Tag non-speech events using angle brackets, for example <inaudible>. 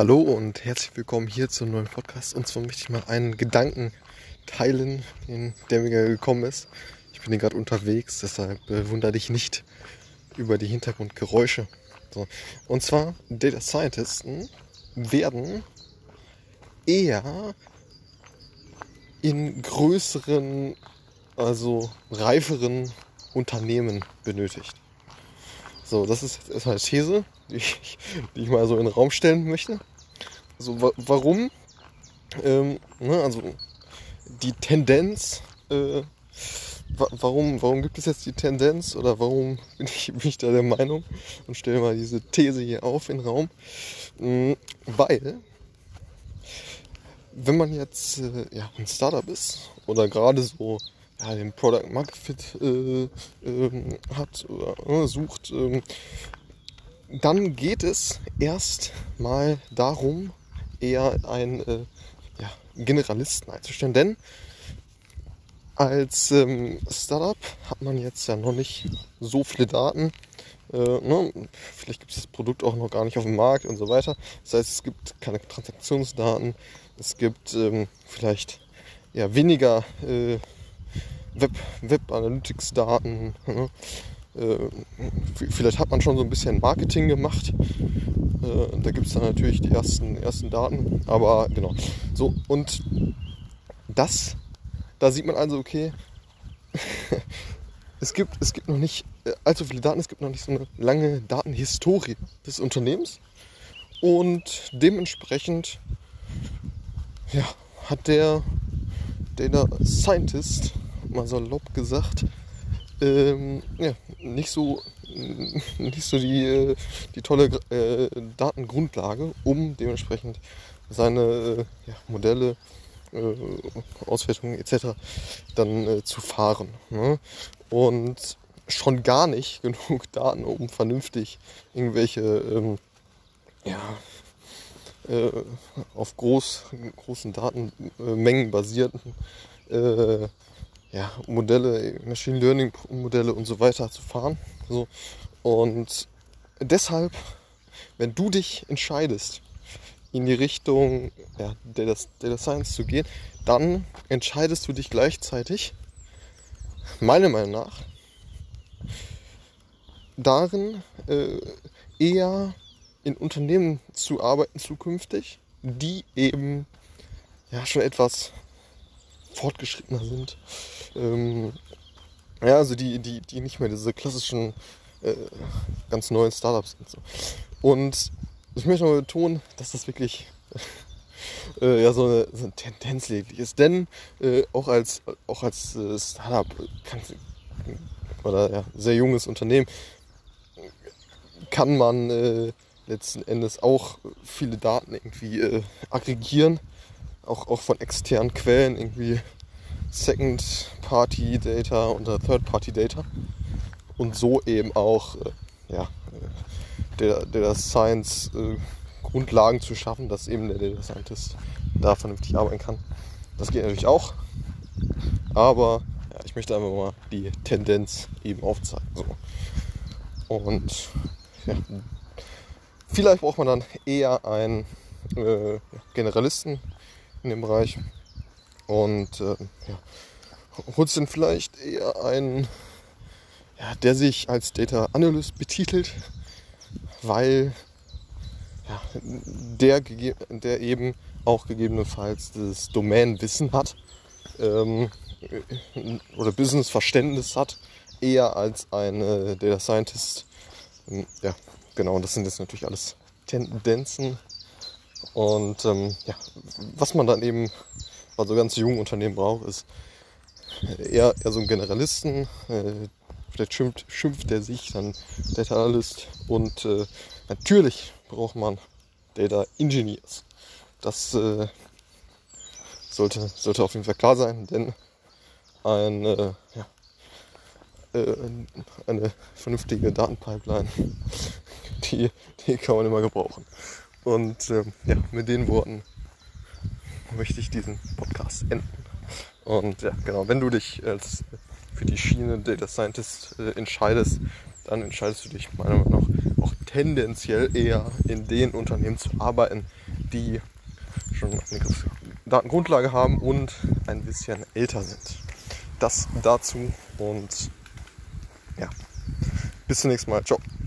Hallo und herzlich willkommen hier zum neuen Podcast. Und zwar möchte ich mal einen Gedanken teilen, der mir gekommen ist. Ich bin hier gerade unterwegs, deshalb äh, wundere dich nicht über die Hintergrundgeräusche. So. Und zwar, Data Scientisten werden eher in größeren, also reiferen Unternehmen benötigt. So, das ist erstmal eine These, die ich, die ich mal so in den Raum stellen möchte. So, wa warum? Ähm, ne, also die Tendenz, äh, wa warum, warum gibt es jetzt die Tendenz oder warum <laughs> bin ich, bin ich da der Meinung und stelle mal diese These hier auf in den Raum? Mhm, weil, wenn man jetzt äh, ja, ein Startup ist oder gerade so ja, den Product Market Fit äh, ähm, hat oder äh, sucht, ähm, dann geht es erst mal darum, eher einen äh, ja, Generalisten einzustellen. Denn als ähm, Startup hat man jetzt ja noch nicht so viele Daten. Äh, ne? Vielleicht gibt es das Produkt auch noch gar nicht auf dem Markt und so weiter. Das heißt, es gibt keine Transaktionsdaten. Es gibt ähm, vielleicht ja, weniger äh, Web, Web Analytics Daten. <laughs> Ne? Äh, vielleicht hat man schon so ein bisschen Marketing gemacht. Äh, da gibt es dann natürlich die ersten, ersten Daten. Aber genau. So, und das, da sieht man also, okay, <laughs> es gibt, es gibt noch nicht äh, allzu viele Daten, es gibt noch nicht so eine lange Datenhistorie des Unternehmens. Und dementsprechend ja, hat der Data Scientist mal salopp gesagt, ähm, ja, nicht so, <laughs> nicht so die, äh, die tolle äh, Datengrundlage, um dementsprechend seine äh, ja, Modelle, äh, Auswertungen etc. dann äh, zu fahren. Ne? Und schon gar nicht <laughs> genug Daten, um vernünftig irgendwelche ähm, ja, äh, auf groß, großen Datenmengen basierten ja, Modelle, Machine Learning Modelle und so weiter zu fahren. So. Und deshalb, wenn du dich entscheidest, in die Richtung ja, Data, Data Science zu gehen, dann entscheidest du dich gleichzeitig, meiner Meinung nach, darin äh, eher in Unternehmen zu arbeiten zukünftig, die eben ja schon etwas fortgeschrittener sind. Ähm, ja, also die, die, die nicht mehr diese klassischen äh, ganz neuen Startups sind. So. Und ich möchte mal betonen, dass das wirklich <laughs> äh, ja, so, eine, so eine Tendenz lediglich ist. Denn äh, auch als, auch als äh, Startup kann, oder ja, sehr junges Unternehmen kann man äh, letzten Endes auch viele Daten irgendwie äh, aggregieren auch, auch von externen Quellen, irgendwie Second-Party-Data oder Third-Party-Data. Und so eben auch äh, ja, der, der Science äh, Grundlagen zu schaffen, dass eben der Data Scientist da vernünftig arbeiten kann. Das geht natürlich auch. Aber ja, ich möchte einfach mal die Tendenz eben aufzeigen. So. Und ja, vielleicht braucht man dann eher einen äh, Generalisten, in dem Bereich. Und äh, ja, holst dann vielleicht eher einen, ja, der sich als Data Analyst betitelt, weil ja, der, der eben auch gegebenenfalls das Domänenwissen hat ähm, oder Businessverständnis hat, eher als ein äh, Data Scientist. Ähm, ja, genau, das sind jetzt natürlich alles Tendenzen, und ähm, ja, was man dann eben bei so ganz jungen Unternehmen braucht, ist eher, eher so ein Generalisten. Äh, vielleicht schimpft, schimpft der sich dann Data Analyst. Und äh, natürlich braucht man Data Engineers. Das äh, sollte, sollte auf jeden Fall klar sein, denn ein, äh, ja, äh, eine vernünftige Datenpipeline, <laughs> die, die kann man immer gebrauchen. Und äh, ja, mit den Worten möchte ich diesen Podcast enden. Und ja, genau, wenn du dich als für die Schiene Data Scientist äh, entscheidest, dann entscheidest du dich meiner Meinung nach auch tendenziell eher in den Unternehmen zu arbeiten, die schon eine Datengrundlage haben und ein bisschen älter sind. Das dazu und ja, bis zum nächsten Mal. Ciao.